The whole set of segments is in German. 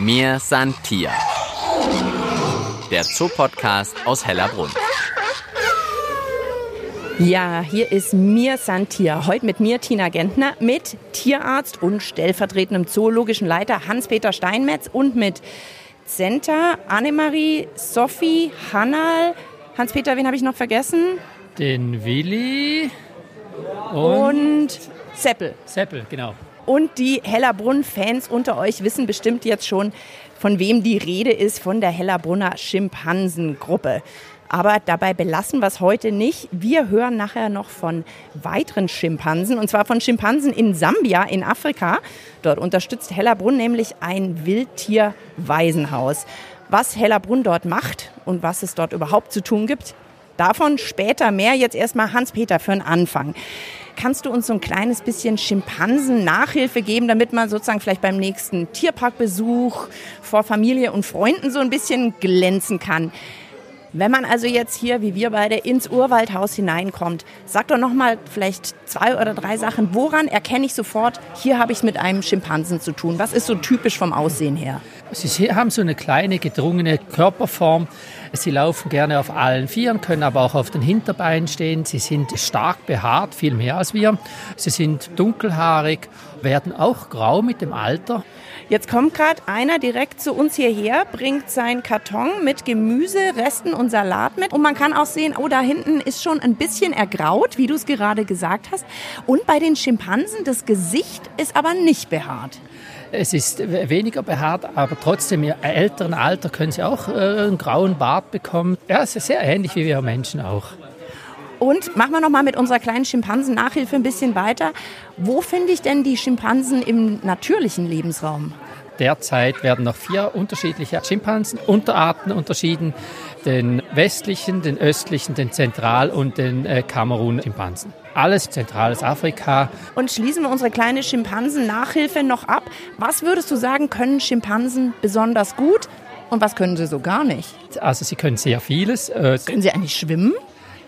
Mir san Tier. Der Zoopodcast aus Hellerbrunn. Ja, hier ist Mir Santier. Heute mit mir, Tina Gentner, mit Tierarzt und stellvertretendem zoologischen Leiter Hans-Peter Steinmetz und mit Zenta, Annemarie, Sophie, Hannal. Hans-Peter, wen habe ich noch vergessen? Den Willi und, Und Seppel. Seppel, genau. Und die Hellerbrunn-Fans unter euch wissen bestimmt jetzt schon, von wem die Rede ist, von der Hellerbrunner Schimpansengruppe. Aber dabei belassen wir es heute nicht. Wir hören nachher noch von weiteren Schimpansen, und zwar von Schimpansen in Sambia in Afrika. Dort unterstützt Hellerbrunn nämlich ein Wildtierwaisenhaus. Was Hellerbrunn dort macht und was es dort überhaupt zu tun gibt, davon später mehr. Jetzt erstmal Hans-Peter für den Anfang. Kannst du uns so ein kleines bisschen Schimpansen-Nachhilfe geben, damit man sozusagen vielleicht beim nächsten Tierparkbesuch vor Familie und Freunden so ein bisschen glänzen kann? Wenn man also jetzt hier, wie wir beide, ins Urwaldhaus hineinkommt, sag doch noch mal vielleicht zwei oder drei Sachen. Woran erkenne ich sofort, hier habe ich es mit einem Schimpansen zu tun? Was ist so typisch vom Aussehen her? Sie haben so eine kleine, gedrungene Körperform. Sie laufen gerne auf allen Vieren, können aber auch auf den Hinterbeinen stehen. Sie sind stark behaart, viel mehr als wir. Sie sind dunkelhaarig, werden auch grau mit dem Alter. Jetzt kommt gerade einer direkt zu uns hierher, bringt seinen Karton mit Gemüse, Resten und Salat mit. Und man kann auch sehen, oh, da hinten ist schon ein bisschen ergraut, wie du es gerade gesagt hast. Und bei den Schimpansen, das Gesicht ist aber nicht behaart. Es ist weniger behaart, aber trotzdem im älteren Alter können sie auch äh, einen grauen Bart bekommen. Ja, es ist sehr ähnlich wie wir Menschen auch. Und machen wir noch mal mit unserer kleinen Schimpansen-Nachhilfe ein bisschen weiter. Wo finde ich denn die Schimpansen im natürlichen Lebensraum? Derzeit werden noch vier unterschiedliche Schimpansen-Unterarten unterschieden. Den westlichen, den östlichen, den Zentral- und den äh, Kamerun-Schimpansen. Alles zentrales Afrika. Und schließen wir unsere kleine Schimpansen-Nachhilfe noch ab. Was würdest du sagen, können Schimpansen besonders gut und was können sie so gar nicht? Also sie können sehr vieles. Äh, Können sie eigentlich schwimmen?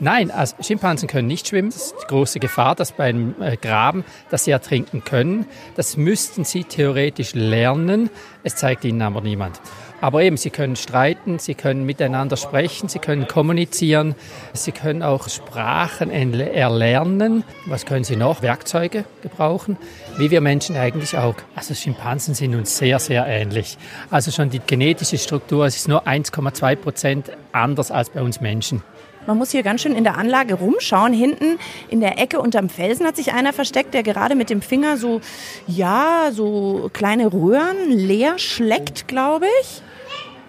Nein, also Schimpansen können nicht schwimmen. Das ist die große Gefahr, dass beim äh, Graben, dass sie ertrinken können. Das müssten sie theoretisch lernen. Es zeigt ihnen aber niemand. Aber eben, sie können streiten, sie können miteinander sprechen, sie können kommunizieren, sie können auch Sprachen erlernen. Was können sie noch? Werkzeuge gebrauchen, wie wir Menschen eigentlich auch. Also Schimpansen sind uns sehr, sehr ähnlich. Also schon die genetische Struktur, ist nur 1,2 Prozent anders als bei uns Menschen. Man muss hier ganz schön in der Anlage rumschauen. Hinten in der Ecke unterm Felsen hat sich einer versteckt, der gerade mit dem Finger so, ja, so kleine Röhren leer schleckt, glaube ich.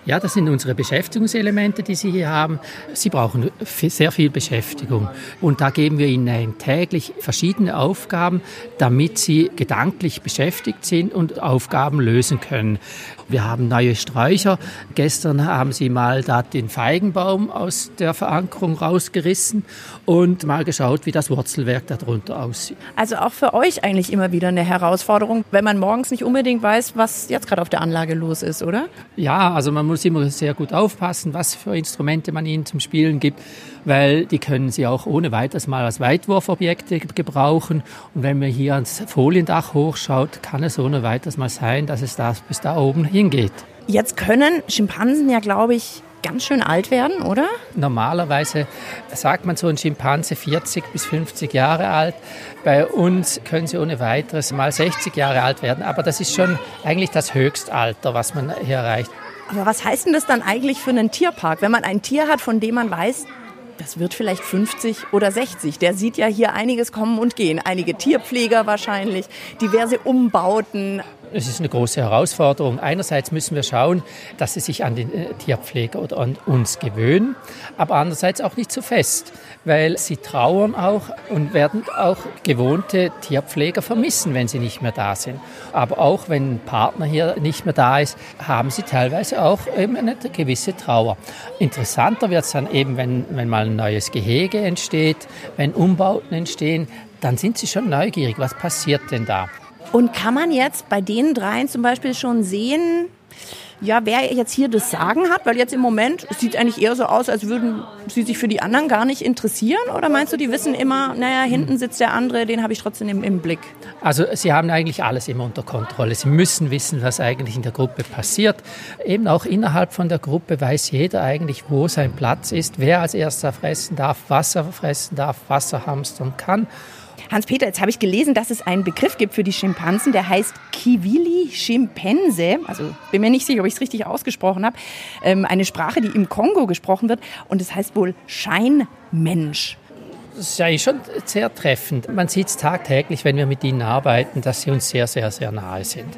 Ja, das sind unsere Beschäftigungselemente, die Sie hier haben. Sie brauchen sehr viel Beschäftigung. Und da geben wir Ihnen täglich verschiedene Aufgaben, damit Sie gedanklich beschäftigt sind und Aufgaben lösen können. Wir haben neue Sträucher. Gestern haben Sie mal da den Feigenbaum aus der Verankerung rausgerissen und mal geschaut, wie das Wurzelwerk darunter aussieht. Also auch für euch eigentlich immer wieder eine Herausforderung, wenn man morgens nicht unbedingt weiß, was jetzt gerade auf der Anlage los ist, oder? Ja, also man muss immer sehr gut aufpassen, was für Instrumente man ihnen zum Spielen gibt, weil die können sie auch ohne weiteres mal als Weitwurfobjekte gebrauchen. Und wenn man hier ans Foliendach hochschaut, kann es ohne weiteres mal sein, dass es da bis da oben hingeht. Jetzt können Schimpansen ja, glaube ich, ganz schön alt werden, oder? Normalerweise sagt man so ein Schimpanse 40 bis 50 Jahre alt. Bei uns können sie ohne weiteres mal 60 Jahre alt werden. Aber das ist schon eigentlich das Höchstalter, was man hier erreicht. Aber was heißt denn das dann eigentlich für einen Tierpark, wenn man ein Tier hat, von dem man weiß, das wird vielleicht 50 oder 60. Der sieht ja hier einiges kommen und gehen. Einige Tierpfleger wahrscheinlich, diverse Umbauten. Es ist eine große Herausforderung. Einerseits müssen wir schauen, dass sie sich an den äh, Tierpfleger oder an uns gewöhnen, aber andererseits auch nicht zu fest, weil sie trauern auch und werden auch gewohnte Tierpfleger vermissen, wenn sie nicht mehr da sind. Aber auch wenn ein Partner hier nicht mehr da ist, haben sie teilweise auch eben eine gewisse Trauer. Interessanter wird es dann eben, wenn, wenn mal ein neues Gehege entsteht, wenn Umbauten entstehen, dann sind sie schon neugierig, was passiert denn da? Und kann man jetzt bei den dreien zum Beispiel schon sehen, ja, wer jetzt hier das Sagen hat, weil jetzt im Moment, es sieht eigentlich eher so aus, als würden sie sich für die anderen gar nicht interessieren? Oder meinst du, die wissen immer, naja, hinten sitzt der andere, den habe ich trotzdem im, im, Blick? Also sie haben eigentlich alles immer unter Kontrolle. Sie müssen wissen, was eigentlich in der Gruppe passiert. Eben auch innerhalb von der Gruppe weiß jeder eigentlich, wo sein Platz ist, wer als erster fressen darf, was er fressen darf, was er hamstern kann. Hans-Peter, jetzt habe ich gelesen, dass es einen Begriff gibt für die Schimpansen, der heißt Kiwili Schimpanse. Also bin mir nicht sicher, ob ich es richtig ausgesprochen habe. Ähm, eine Sprache, die im Kongo gesprochen wird. Und es das heißt wohl Scheinmensch. Das ist ja schon sehr treffend. Man sieht es tagtäglich, wenn wir mit ihnen arbeiten, dass sie uns sehr, sehr, sehr nahe sind.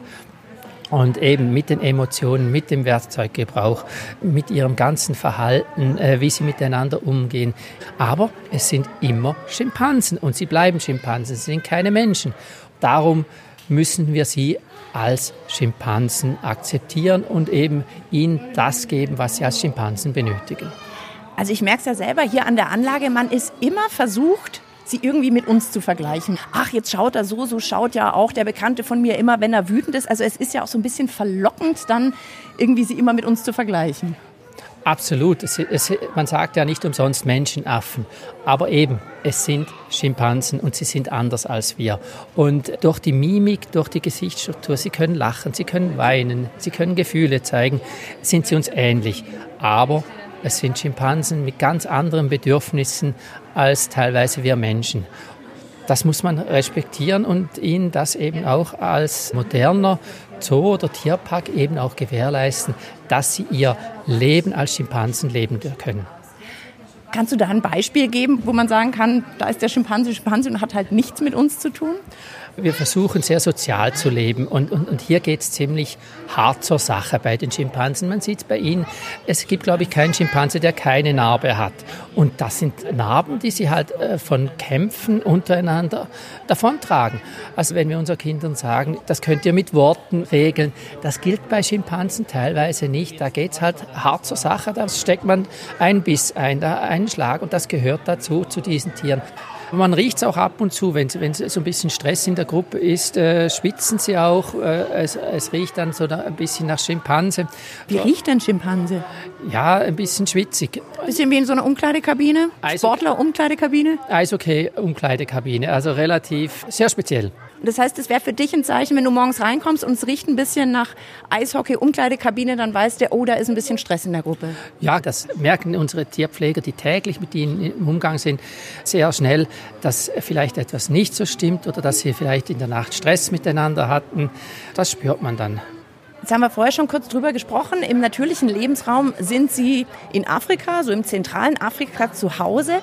Und eben mit den Emotionen, mit dem Werkzeuggebrauch, mit ihrem ganzen Verhalten, äh, wie sie miteinander umgehen. Aber es sind immer Schimpansen und sie bleiben Schimpansen, sie sind keine Menschen. Darum müssen wir sie als Schimpansen akzeptieren und eben ihnen das geben, was sie als Schimpansen benötigen. Also ich merke es ja selber hier an der Anlage, man ist immer versucht, sie irgendwie mit uns zu vergleichen. Ach, jetzt schaut er so, so schaut ja auch der Bekannte von mir immer, wenn er wütend ist. Also es ist ja auch so ein bisschen verlockend, dann irgendwie sie immer mit uns zu vergleichen. Absolut. Es, es, man sagt ja nicht umsonst Menschenaffen. Aber eben, es sind Schimpansen und sie sind anders als wir. Und durch die Mimik, durch die Gesichtsstruktur, sie können lachen, sie können weinen, sie können Gefühle zeigen, sind sie uns ähnlich. Aber es sind Schimpansen mit ganz anderen Bedürfnissen als teilweise wir Menschen. Das muss man respektieren und ihnen das eben auch als moderner Zoo oder Tierpark eben auch gewährleisten, dass sie ihr Leben als Schimpansen leben können. Kannst du da ein Beispiel geben, wo man sagen kann, da ist der Schimpanse Schimpanse und hat halt nichts mit uns zu tun? Wir versuchen sehr sozial zu leben und, und, und hier geht es ziemlich hart zur Sache bei den Schimpansen. Man sieht es bei ihnen, es gibt, glaube ich, keinen Schimpanse, der keine Narbe hat. Und das sind Narben, die sie halt äh, von Kämpfen untereinander davontragen. Also wenn wir unseren Kindern sagen, das könnt ihr mit Worten regeln, das gilt bei Schimpansen teilweise nicht. Da geht es halt hart zur Sache, da steckt man einen Biss ein, da einen Schlag und das gehört dazu, zu diesen Tieren. Man riecht es auch ab und zu, wenn, wenn so ein bisschen Stress in der Gruppe ist, äh, schwitzen sie auch. Äh, es, es, riecht dann so ein bisschen nach Schimpanse. Wie riecht denn Schimpanse? Ja, ein bisschen schwitzig. Ein bisschen wie in so einer Umkleidekabine? Sportler-Umkleidekabine? Eishockey-Umkleidekabine, also relativ sehr speziell. Das heißt, es wäre für dich ein Zeichen, wenn du morgens reinkommst und es riecht ein bisschen nach Eishockey-Umkleidekabine, dann weißt du, oh, da ist ein bisschen Stress in der Gruppe. Ja, das merken unsere Tierpfleger, die täglich mit ihnen im Umgang sind, sehr schnell, dass vielleicht etwas nicht so stimmt oder dass sie vielleicht in der Nacht Stress miteinander hatten. Das spürt man dann. Jetzt haben wir vorher schon kurz drüber gesprochen. Im natürlichen Lebensraum sind Sie in Afrika, so im zentralen Afrika zu Hause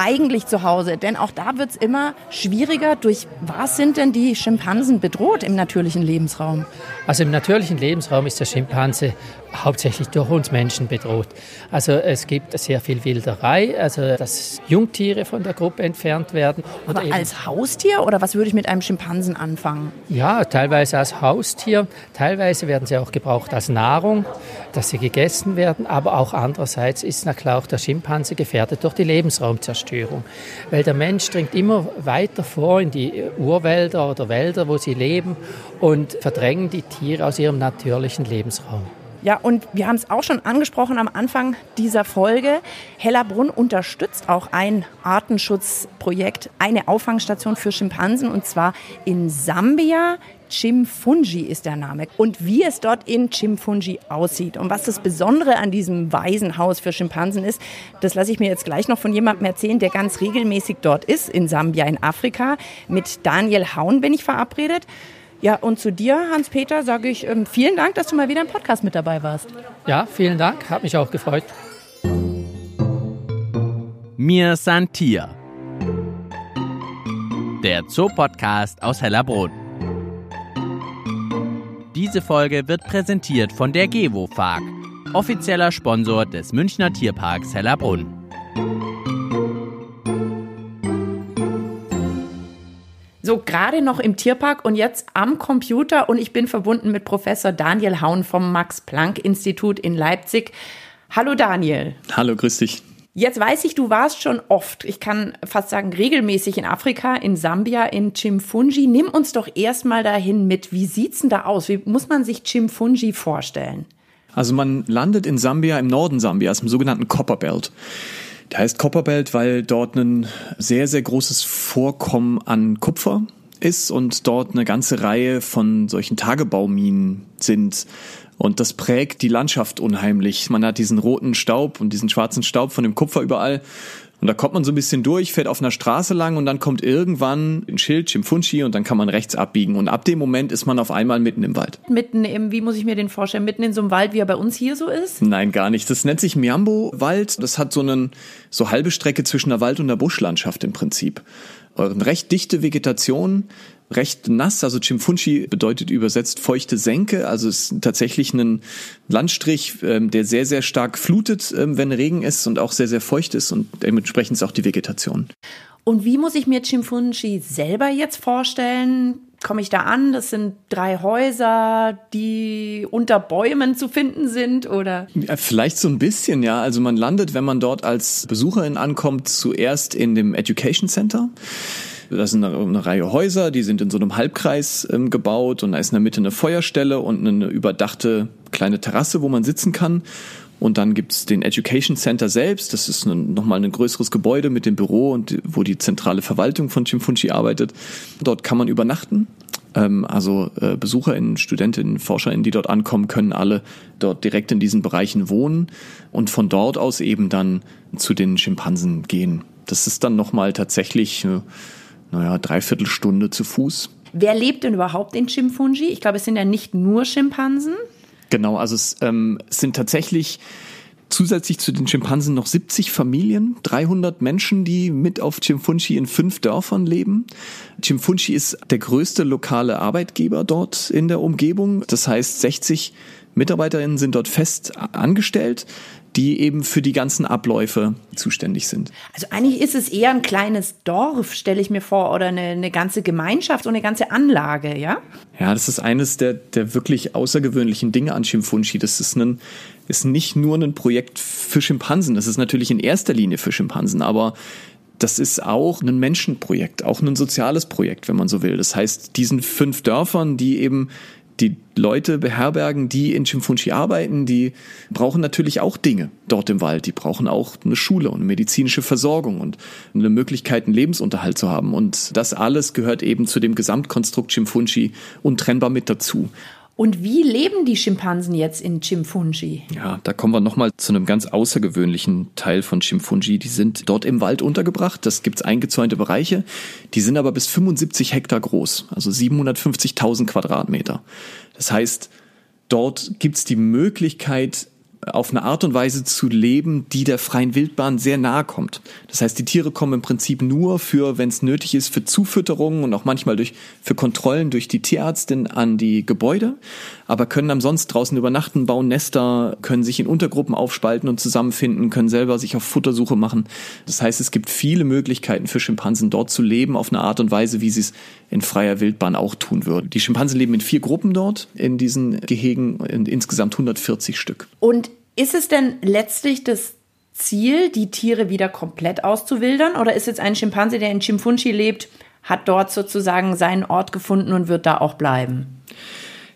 eigentlich zu Hause? Denn auch da wird es immer schwieriger. Durch was sind denn die Schimpansen bedroht im natürlichen Lebensraum? Also im natürlichen Lebensraum ist der Schimpanse hauptsächlich durch uns Menschen bedroht. Also es gibt sehr viel Wilderei, also dass Jungtiere von der Gruppe entfernt werden. Aber als Haustier oder was würde ich mit einem Schimpansen anfangen? Ja, teilweise als Haustier, teilweise werden sie auch gebraucht als Nahrung, dass sie gegessen werden, aber auch andererseits ist na klar auch der Schimpanse gefährdet durch die Lebensraumzerstörung, weil der Mensch dringt immer weiter vor in die Urwälder oder Wälder, wo sie leben und verdrängen die Tiere aus ihrem natürlichen Lebensraum. Ja, und wir haben es auch schon angesprochen am Anfang dieser Folge. Hellerbrunn unterstützt auch ein Artenschutzprojekt, eine Auffangstation für Schimpansen und zwar in Sambia. Chimfunji ist der Name. Und wie es dort in Chimfunji aussieht und was das Besondere an diesem Waisenhaus für Schimpansen ist, das lasse ich mir jetzt gleich noch von jemandem erzählen, der ganz regelmäßig dort ist, in Sambia in Afrika. Mit Daniel Haun bin ich verabredet. Ja, und zu dir, Hans-Peter, sage ich ähm, vielen Dank, dass du mal wieder im Podcast mit dabei warst. Ja, vielen Dank, hat mich auch gefreut. Mir Santier. Der Zoopodcast aus Hellerbrunn. Diese Folge wird präsentiert von der Gevo Fark, offizieller Sponsor des Münchner Tierparks Hellerbrunn. So gerade noch im Tierpark und jetzt am Computer und ich bin verbunden mit Professor Daniel Haun vom Max-Planck-Institut in Leipzig. Hallo Daniel. Hallo, grüß dich. Jetzt weiß ich, du warst schon oft, ich kann fast sagen regelmäßig in Afrika, in Sambia, in Chimfunji. Nimm uns doch erstmal dahin mit. Wie sieht's denn da aus? Wie muss man sich Chimfunji vorstellen? Also man landet in Sambia, im Norden Sambias, im sogenannten Copperbelt. Der heißt Copperbelt, weil dort ein sehr, sehr großes Vorkommen an Kupfer ist und dort eine ganze Reihe von solchen Tagebauminen sind. Und das prägt die Landschaft unheimlich. Man hat diesen roten Staub und diesen schwarzen Staub von dem Kupfer überall. Und da kommt man so ein bisschen durch, fährt auf einer Straße lang und dann kommt irgendwann ein Schild, Chimfunchi, und dann kann man rechts abbiegen. Und ab dem Moment ist man auf einmal mitten im Wald. Mitten im, wie muss ich mir den vorstellen, mitten in so einem Wald, wie er bei uns hier so ist? Nein, gar nicht. Das nennt sich Miambo-Wald. Das hat so einen, so halbe Strecke zwischen der Wald- und der Buschlandschaft im Prinzip. Eine recht dichte Vegetation, recht nass, also Chimfunchi bedeutet übersetzt feuchte Senke, also es ist tatsächlich ein Landstrich, ähm, der sehr, sehr stark flutet, ähm, wenn Regen ist und auch sehr, sehr feucht ist und dementsprechend ist auch die Vegetation. Und wie muss ich mir Chimfunchi selber jetzt vorstellen? Komme ich da an? Das sind drei Häuser, die unter Bäumen zu finden sind, oder? Ja, vielleicht so ein bisschen, ja. Also man landet, wenn man dort als Besucherin ankommt, zuerst in dem Education Center. Das sind eine, eine Reihe Häuser, die sind in so einem Halbkreis ähm, gebaut und da ist in der Mitte eine Feuerstelle und eine überdachte kleine Terrasse, wo man sitzen kann. Und dann gibt's den Education Center selbst. Das ist ein, nochmal ein größeres Gebäude mit dem Büro und wo die zentrale Verwaltung von Chimfunchi arbeitet. Dort kann man übernachten. Ähm, also äh, BesucherInnen, StudentInnen, ForscherInnen, die dort ankommen, können alle dort direkt in diesen Bereichen wohnen und von dort aus eben dann zu den Schimpansen gehen. Das ist dann nochmal tatsächlich äh, naja, dreiviertel Stunde zu Fuß. Wer lebt denn überhaupt in Chimfunji? Ich glaube, es sind ja nicht nur Schimpansen. Genau, also es, ähm, sind tatsächlich zusätzlich zu den Schimpansen noch 70 Familien, 300 Menschen, die mit auf Chimfunchi in fünf Dörfern leben. Chimfunchi ist der größte lokale Arbeitgeber dort in der Umgebung. Das heißt, 60 Mitarbeiterinnen sind dort fest angestellt die eben für die ganzen Abläufe zuständig sind. Also eigentlich ist es eher ein kleines Dorf, stelle ich mir vor, oder eine, eine ganze Gemeinschaft, so eine ganze Anlage, ja? Ja, das ist eines der, der wirklich außergewöhnlichen Dinge an Chimfunchi. Das ist, ein, ist nicht nur ein Projekt für Schimpansen, das ist natürlich in erster Linie für Schimpansen, aber das ist auch ein Menschenprojekt, auch ein soziales Projekt, wenn man so will. Das heißt, diesen fünf Dörfern, die eben die Leute beherbergen, die in Chimfunchi arbeiten, die brauchen natürlich auch Dinge dort im Wald. Die brauchen auch eine Schule und eine medizinische Versorgung und eine Möglichkeit, einen Lebensunterhalt zu haben. Und das alles gehört eben zu dem Gesamtkonstrukt Chimfunchi untrennbar mit dazu. Und wie leben die Schimpansen jetzt in Chimfunji? Ja, da kommen wir nochmal zu einem ganz außergewöhnlichen Teil von Chimfunji. Die sind dort im Wald untergebracht. Das gibt's eingezäunte Bereiche. Die sind aber bis 75 Hektar groß, also 750.000 Quadratmeter. Das heißt, dort gibt's die Möglichkeit, auf eine Art und Weise zu leben, die der freien Wildbahn sehr nahe kommt. Das heißt, die Tiere kommen im Prinzip nur für, wenn es nötig ist, für Zufütterungen und auch manchmal durch, für Kontrollen durch die Tierärztin an die Gebäude, aber können ansonsten draußen übernachten, bauen Nester, können sich in Untergruppen aufspalten und zusammenfinden, können selber sich auf Futtersuche machen. Das heißt, es gibt viele Möglichkeiten für Schimpansen dort zu leben auf eine Art und Weise, wie sie es in freier Wildbahn auch tun würden. Die Schimpansen leben in vier Gruppen dort, in diesen Gehegen, in insgesamt 140 Stück. Und ist es denn letztlich das Ziel, die Tiere wieder komplett auszuwildern? Oder ist jetzt ein Schimpanse, der in Chimfunchi lebt, hat dort sozusagen seinen Ort gefunden und wird da auch bleiben?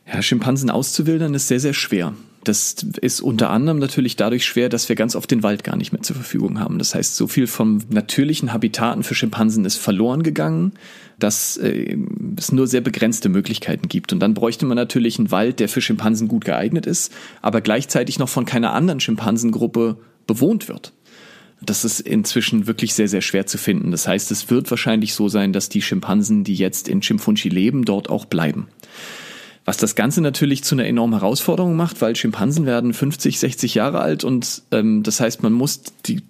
Ja, Schimpansen auszuwildern ist sehr, sehr schwer. Das ist unter anderem natürlich dadurch schwer, dass wir ganz oft den Wald gar nicht mehr zur Verfügung haben. Das heißt, so viel vom natürlichen Habitaten für Schimpansen ist verloren gegangen, dass äh, es nur sehr begrenzte Möglichkeiten gibt. Und dann bräuchte man natürlich einen Wald, der für Schimpansen gut geeignet ist, aber gleichzeitig noch von keiner anderen Schimpansengruppe bewohnt wird. Das ist inzwischen wirklich sehr, sehr schwer zu finden. Das heißt, es wird wahrscheinlich so sein, dass die Schimpansen, die jetzt in Chimfunchi leben, dort auch bleiben. Was das Ganze natürlich zu einer enormen Herausforderung macht, weil Schimpansen werden 50, 60 Jahre alt und ähm, das heißt, man muss die,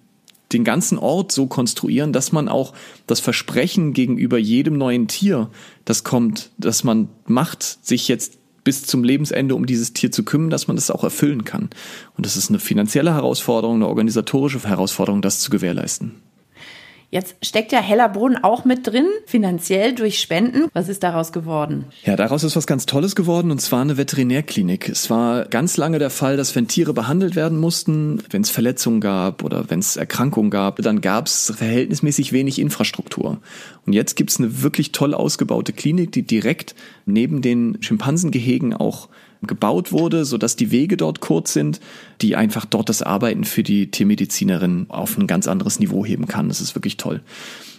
den ganzen Ort so konstruieren, dass man auch das Versprechen gegenüber jedem neuen Tier, das kommt, dass man macht, sich jetzt bis zum Lebensende um dieses Tier zu kümmern, dass man das auch erfüllen kann. Und das ist eine finanzielle Herausforderung, eine organisatorische Herausforderung, das zu gewährleisten. Jetzt steckt ja Hellerbrunn auch mit drin, finanziell durch Spenden. Was ist daraus geworden? Ja, daraus ist was ganz Tolles geworden und zwar eine Veterinärklinik. Es war ganz lange der Fall, dass wenn Tiere behandelt werden mussten, wenn es Verletzungen gab oder wenn es Erkrankungen gab, dann gab es verhältnismäßig wenig Infrastruktur. Und jetzt gibt es eine wirklich toll ausgebaute Klinik, die direkt neben den Schimpansengehegen auch gebaut wurde, sodass die Wege dort kurz sind, die einfach dort das Arbeiten für die Tiermedizinerin auf ein ganz anderes Niveau heben kann. Das ist wirklich toll.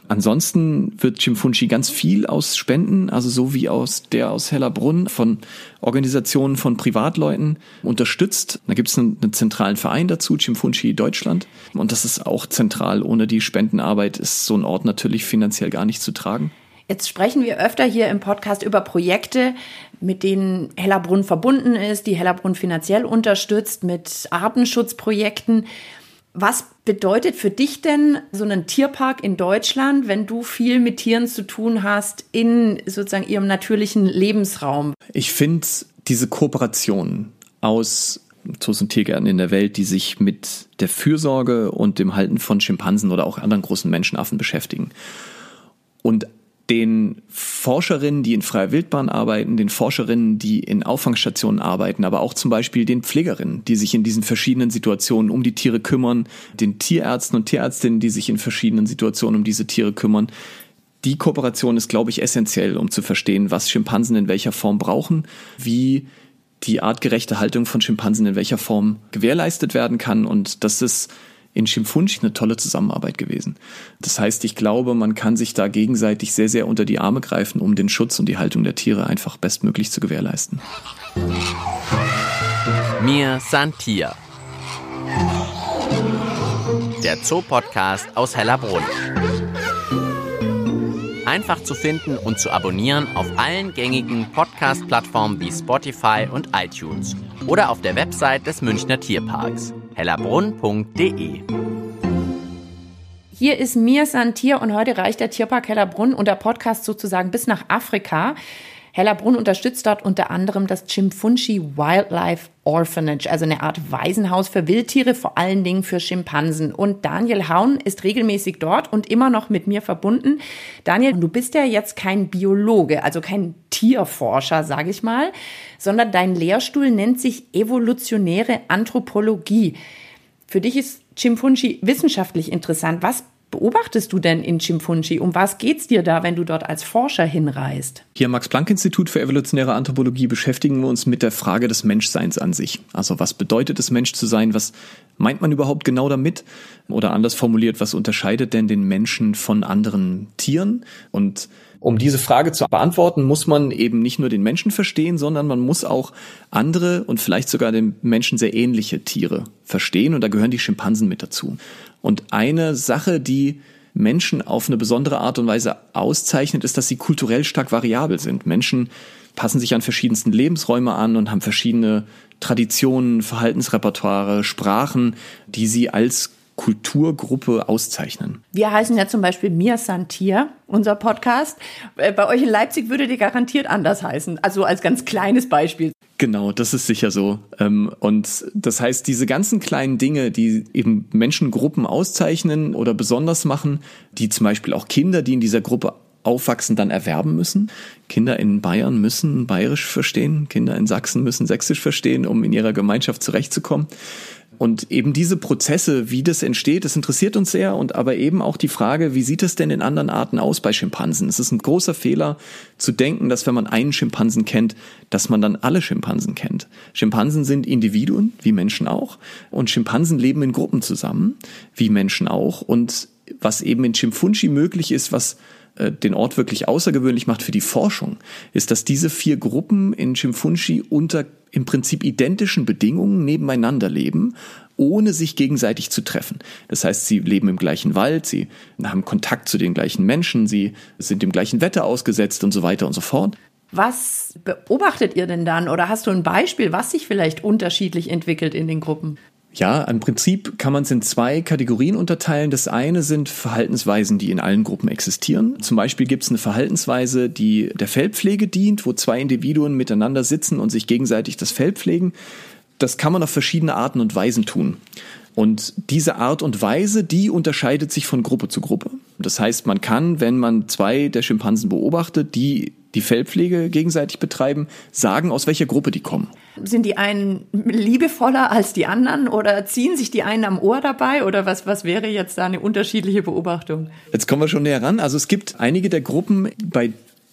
Ansonsten wird Chimfunchi ganz viel aus Spenden, also so wie aus der aus Hellerbrunn von Organisationen von Privatleuten unterstützt. Da gibt es einen, einen, zentralen Verein dazu, Chimfunchi Deutschland. Und das ist auch zentral. Ohne die Spendenarbeit ist so ein Ort natürlich finanziell gar nicht zu tragen. Jetzt sprechen wir öfter hier im Podcast über Projekte, mit denen Hellerbrunn verbunden ist, die Hellerbrunn finanziell unterstützt, mit Artenschutzprojekten. Was bedeutet für dich denn so ein Tierpark in Deutschland, wenn du viel mit Tieren zu tun hast in sozusagen ihrem natürlichen Lebensraum? Ich finde diese Kooperation aus Zoos und Tiergärten in der Welt, die sich mit der Fürsorge und dem Halten von Schimpansen oder auch anderen großen Menschenaffen beschäftigen und den Forscherinnen, die in freier Wildbahn arbeiten, den Forscherinnen, die in Auffangstationen arbeiten, aber auch zum Beispiel den Pflegerinnen, die sich in diesen verschiedenen Situationen um die Tiere kümmern, den Tierärzten und Tierärztinnen, die sich in verschiedenen Situationen um diese Tiere kümmern. Die Kooperation ist, glaube ich, essentiell, um zu verstehen, was Schimpansen in welcher Form brauchen, wie die artgerechte Haltung von Schimpansen in welcher Form gewährleistet werden kann und das ist in Schimpfunch eine tolle Zusammenarbeit gewesen. Das heißt, ich glaube, man kann sich da gegenseitig sehr, sehr unter die Arme greifen, um den Schutz und die Haltung der Tiere einfach bestmöglich zu gewährleisten. Mir Santia. Der Zoo-Podcast aus Hellerbrunn. Einfach zu finden und zu abonnieren auf allen gängigen Podcast-Plattformen wie Spotify und iTunes oder auf der Website des Münchner Tierparks hellerbrunn.de. Hier ist Mir Santier und heute reicht der Tierpark Hellerbrunn und der Podcast sozusagen bis nach Afrika. Hellerbrunn unterstützt dort unter anderem das Chimfunchi Wildlife Orphanage, also eine Art Waisenhaus für Wildtiere, vor allen Dingen für Schimpansen. Und Daniel Haun ist regelmäßig dort und immer noch mit mir verbunden. Daniel, du bist ja jetzt kein Biologe, also kein Tierforscher, sage ich mal, sondern dein Lehrstuhl nennt sich evolutionäre Anthropologie. Für dich ist Chimfunchi wissenschaftlich interessant. Was beobachtest du denn in Chimfunchi? Um was geht's dir da, wenn du dort als Forscher hinreist? Hier am Max-Planck-Institut für evolutionäre Anthropologie beschäftigen wir uns mit der Frage des Menschseins an sich. Also was bedeutet es, Mensch zu sein? Was meint man überhaupt genau damit? Oder anders formuliert, was unterscheidet denn den Menschen von anderen Tieren? Und um diese Frage zu beantworten, muss man eben nicht nur den Menschen verstehen, sondern man muss auch andere und vielleicht sogar dem Menschen sehr ähnliche Tiere verstehen. Und da gehören die Schimpansen mit dazu. Und eine Sache, die Menschen auf eine besondere Art und Weise auszeichnet, ist, dass sie kulturell stark variabel sind. Menschen passen sich an verschiedensten Lebensräume an und haben verschiedene Traditionen, Verhaltensrepertoire, Sprachen, die sie als Kulturgruppe auszeichnen. Wir heißen ja zum Beispiel Mir Santier, unser Podcast. Äh, bei euch in Leipzig würde die garantiert anders heißen. Also als ganz kleines Beispiel. Genau, das ist sicher so. Ähm, und das heißt, diese ganzen kleinen Dinge, die eben Menschengruppen auszeichnen oder besonders machen, die zum Beispiel auch Kinder, die in dieser Gruppe aufwachsen, dann erwerben müssen. Kinder in Bayern müssen Bayerisch verstehen, Kinder in Sachsen müssen Sächsisch verstehen, um in ihrer Gemeinschaft zurechtzukommen. Und eben diese Prozesse, wie das entsteht, das interessiert uns sehr. Und aber eben auch die Frage, wie sieht es denn in anderen Arten aus bei Schimpansen? Es ist ein großer Fehler zu denken, dass wenn man einen Schimpansen kennt, dass man dann alle Schimpansen kennt. Schimpansen sind Individuen, wie Menschen auch. Und Schimpansen leben in Gruppen zusammen, wie Menschen auch. Und was eben in Chimfunchi möglich ist, was äh, den Ort wirklich außergewöhnlich macht für die Forschung, ist, dass diese vier Gruppen in Chimfunchi unter im Prinzip identischen Bedingungen nebeneinander leben, ohne sich gegenseitig zu treffen. Das heißt, sie leben im gleichen Wald, sie haben Kontakt zu den gleichen Menschen, sie sind dem gleichen Wetter ausgesetzt und so weiter und so fort. Was beobachtet ihr denn dann oder hast du ein Beispiel, was sich vielleicht unterschiedlich entwickelt in den Gruppen? Ja, im Prinzip kann man es in zwei Kategorien unterteilen. Das eine sind Verhaltensweisen, die in allen Gruppen existieren. Zum Beispiel gibt es eine Verhaltensweise, die der Fellpflege dient, wo zwei Individuen miteinander sitzen und sich gegenseitig das Fell pflegen. Das kann man auf verschiedene Arten und Weisen tun. Und diese Art und Weise, die unterscheidet sich von Gruppe zu Gruppe. Das heißt, man kann, wenn man zwei der Schimpansen beobachtet, die die Fellpflege gegenseitig betreiben, sagen, aus welcher Gruppe die kommen. Sind die einen liebevoller als die anderen oder ziehen sich die einen am Ohr dabei oder was, was wäre jetzt da eine unterschiedliche Beobachtung? Jetzt kommen wir schon näher ran. Also es gibt einige der Gruppen, bei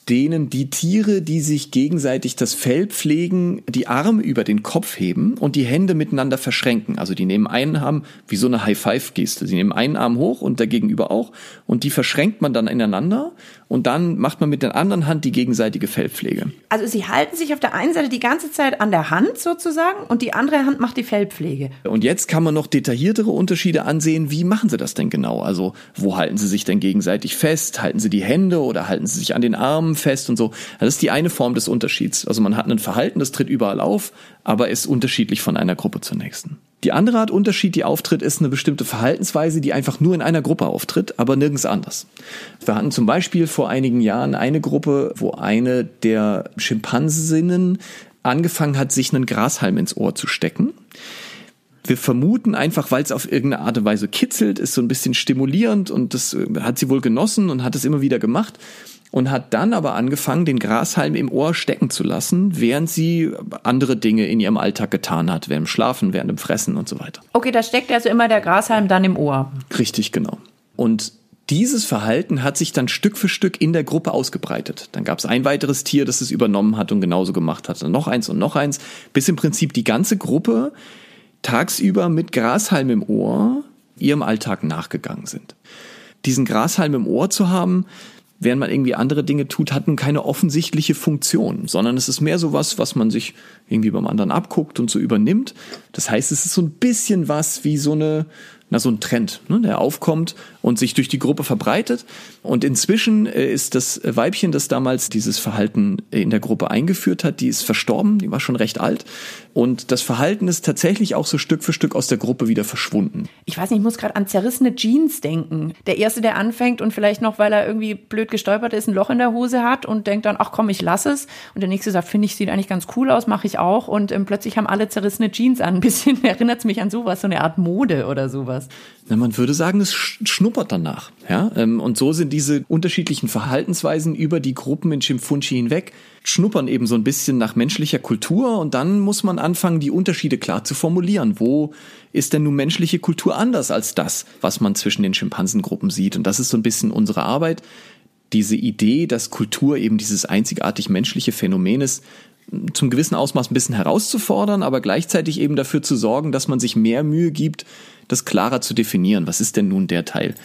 denen die Tiere, die sich gegenseitig das Fell pflegen, die Arme über den Kopf heben und die Hände miteinander verschränken. Also die nehmen einen Arm wie so eine High-Five-Geste. Sie nehmen einen Arm hoch und der Gegenüber auch und die verschränkt man dann ineinander und dann macht man mit der anderen Hand die gegenseitige Fellpflege. Also sie halten sich auf der einen Seite die ganze Zeit an der Hand sozusagen und die andere Hand macht die Fellpflege. Und jetzt kann man noch detailliertere Unterschiede ansehen. Wie machen sie das denn genau? Also wo halten sie sich denn gegenseitig fest? Halten sie die Hände oder halten sie sich an den Armen fest und so? Das ist die eine Form des Unterschieds. Also man hat ein Verhalten, das tritt überall auf, aber ist unterschiedlich von einer Gruppe zur nächsten. Die andere Art Unterschied, die auftritt, ist eine bestimmte Verhaltensweise, die einfach nur in einer Gruppe auftritt, aber nirgends anders. Wir hatten zum Beispiel vor einigen Jahren eine Gruppe, wo eine der Schimpansinnen angefangen hat, sich einen Grashalm ins Ohr zu stecken. Wir vermuten einfach, weil es auf irgendeine Art und Weise kitzelt, ist so ein bisschen stimulierend und das äh, hat sie wohl genossen und hat es immer wieder gemacht und hat dann aber angefangen, den Grashalm im Ohr stecken zu lassen, während sie andere Dinge in ihrem Alltag getan hat, während dem Schlafen, während dem Fressen und so weiter. Okay, da steckt also immer der Grashalm dann im Ohr. Richtig, genau. Und dieses Verhalten hat sich dann Stück für Stück in der Gruppe ausgebreitet. Dann gab es ein weiteres Tier, das es übernommen hat und genauso gemacht hat. Dann noch eins und noch eins, bis im Prinzip die ganze Gruppe tagsüber mit Grashalm im Ohr ihrem Alltag nachgegangen sind. Diesen Grashalm im Ohr zu haben, während man irgendwie andere Dinge tut, hat nun keine offensichtliche Funktion, sondern es ist mehr so was, was man sich irgendwie beim anderen abguckt und so übernimmt. Das heißt, es ist so ein bisschen was wie so eine, na, so ein Trend, ne, der aufkommt und sich durch die Gruppe verbreitet. Und inzwischen äh, ist das Weibchen, das damals dieses Verhalten in der Gruppe eingeführt hat, die ist verstorben, die war schon recht alt. Und das Verhalten ist tatsächlich auch so Stück für Stück aus der Gruppe wieder verschwunden. Ich weiß nicht, ich muss gerade an zerrissene Jeans denken. Der Erste, der anfängt und vielleicht noch, weil er irgendwie blöd gestolpert ist, ein Loch in der Hose hat und denkt dann, ach komm, ich lass es. Und der Nächste sagt, finde ich, sieht eigentlich ganz cool aus, mache ich auch. Und ähm, plötzlich haben alle zerrissene Jeans an. Ein bisschen erinnert es mich an sowas, so eine Art Mode oder sowas. Na, man würde sagen, es schnuppert danach. Ja? Ähm, und so sind diese unterschiedlichen Verhaltensweisen über die Gruppen in Chimfunchi hinweg, schnuppern eben so ein bisschen nach menschlicher Kultur und dann muss man anfangen, die Unterschiede klar zu formulieren. Wo ist denn nun menschliche Kultur anders als das, was man zwischen den Schimpansengruppen sieht? Und das ist so ein bisschen unsere Arbeit. Diese Idee, dass Kultur eben dieses einzigartig menschliche Phänomen ist, zum gewissen Ausmaß ein bisschen herauszufordern, aber gleichzeitig eben dafür zu sorgen, dass man sich mehr Mühe gibt, das klarer zu definieren. Was ist denn nun der Teil,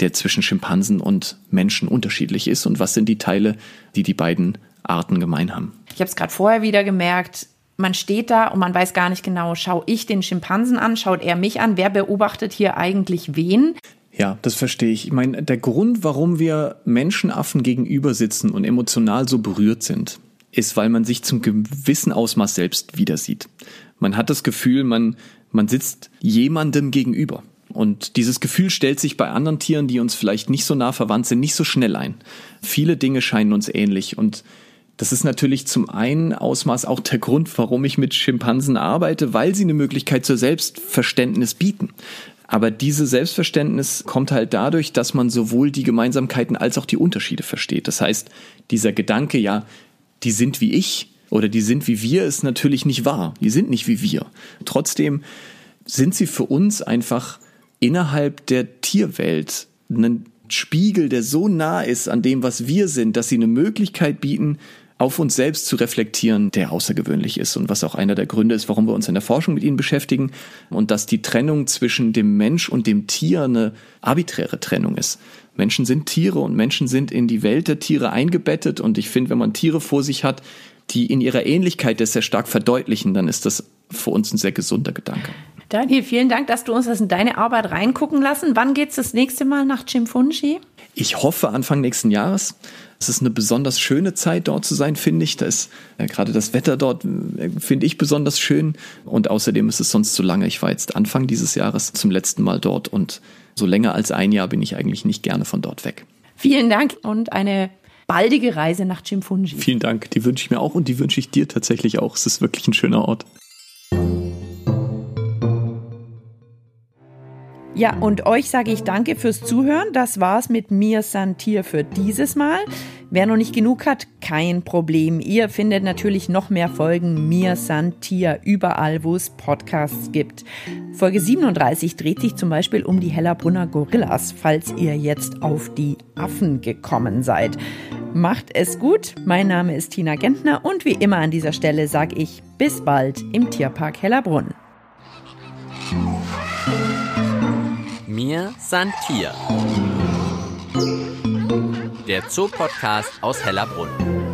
der zwischen Schimpansen und Menschen unterschiedlich ist und was sind die Teile, die die beiden Arten gemein haben? Ich habe es gerade vorher wieder gemerkt. Man steht da und man weiß gar nicht genau, schaue ich den Schimpansen an, schaut er mich an, wer beobachtet hier eigentlich wen? Ja, das verstehe ich. Ich meine, der Grund, warum wir Menschenaffen gegenüber sitzen und emotional so berührt sind, ist, weil man sich zum gewissen Ausmaß selbst wieder sieht. Man hat das Gefühl, man, man sitzt jemandem gegenüber. Und dieses Gefühl stellt sich bei anderen Tieren, die uns vielleicht nicht so nah verwandt sind, nicht so schnell ein. Viele Dinge scheinen uns ähnlich und das ist natürlich zum einen Ausmaß auch der Grund, warum ich mit Schimpansen arbeite, weil sie eine Möglichkeit zur Selbstverständnis bieten. Aber diese Selbstverständnis kommt halt dadurch, dass man sowohl die Gemeinsamkeiten als auch die Unterschiede versteht. Das heißt, dieser Gedanke, ja, die sind wie ich oder die sind wie wir, ist natürlich nicht wahr. Die sind nicht wie wir. Trotzdem sind sie für uns einfach innerhalb der Tierwelt ein Spiegel, der so nah ist an dem, was wir sind, dass sie eine Möglichkeit bieten, auf uns selbst zu reflektieren, der außergewöhnlich ist und was auch einer der Gründe ist, warum wir uns in der Forschung mit ihnen beschäftigen und dass die Trennung zwischen dem Mensch und dem Tier eine arbiträre Trennung ist. Menschen sind Tiere und Menschen sind in die Welt der Tiere eingebettet und ich finde, wenn man Tiere vor sich hat, die in ihrer Ähnlichkeit das sehr stark verdeutlichen, dann ist das für uns ein sehr gesunder Gedanke. Daniel, vielen Dank, dass du uns das in deine Arbeit reingucken lassen. Wann geht's das nächste Mal nach Chimfunchi? Ich hoffe Anfang nächsten Jahres. Es ist eine besonders schöne Zeit dort zu sein, finde ich. Da ist ja, gerade das Wetter dort, äh, finde ich, besonders schön. Und außerdem ist es sonst zu lange. Ich war jetzt Anfang dieses Jahres zum letzten Mal dort und so länger als ein Jahr bin ich eigentlich nicht gerne von dort weg. Vielen Dank und eine baldige Reise nach Chimfunji. Vielen Dank, die wünsche ich mir auch und die wünsche ich dir tatsächlich auch. Es ist wirklich ein schöner Ort. Ja, und euch sage ich danke fürs Zuhören. Das war's mit mir Santier für dieses Mal. Wer noch nicht genug hat, kein Problem. Ihr findet natürlich noch mehr Folgen Mir Santier überall, wo es Podcasts gibt. Folge 37 dreht sich zum Beispiel um die Hellerbrunner Gorillas, falls ihr jetzt auf die Affen gekommen seid. Macht es gut. Mein Name ist Tina Gentner und wie immer an dieser Stelle sage ich bis bald im Tierpark Hellerbrunn. Mir Santier. Der Zoopodcast aus Hellerbrunn.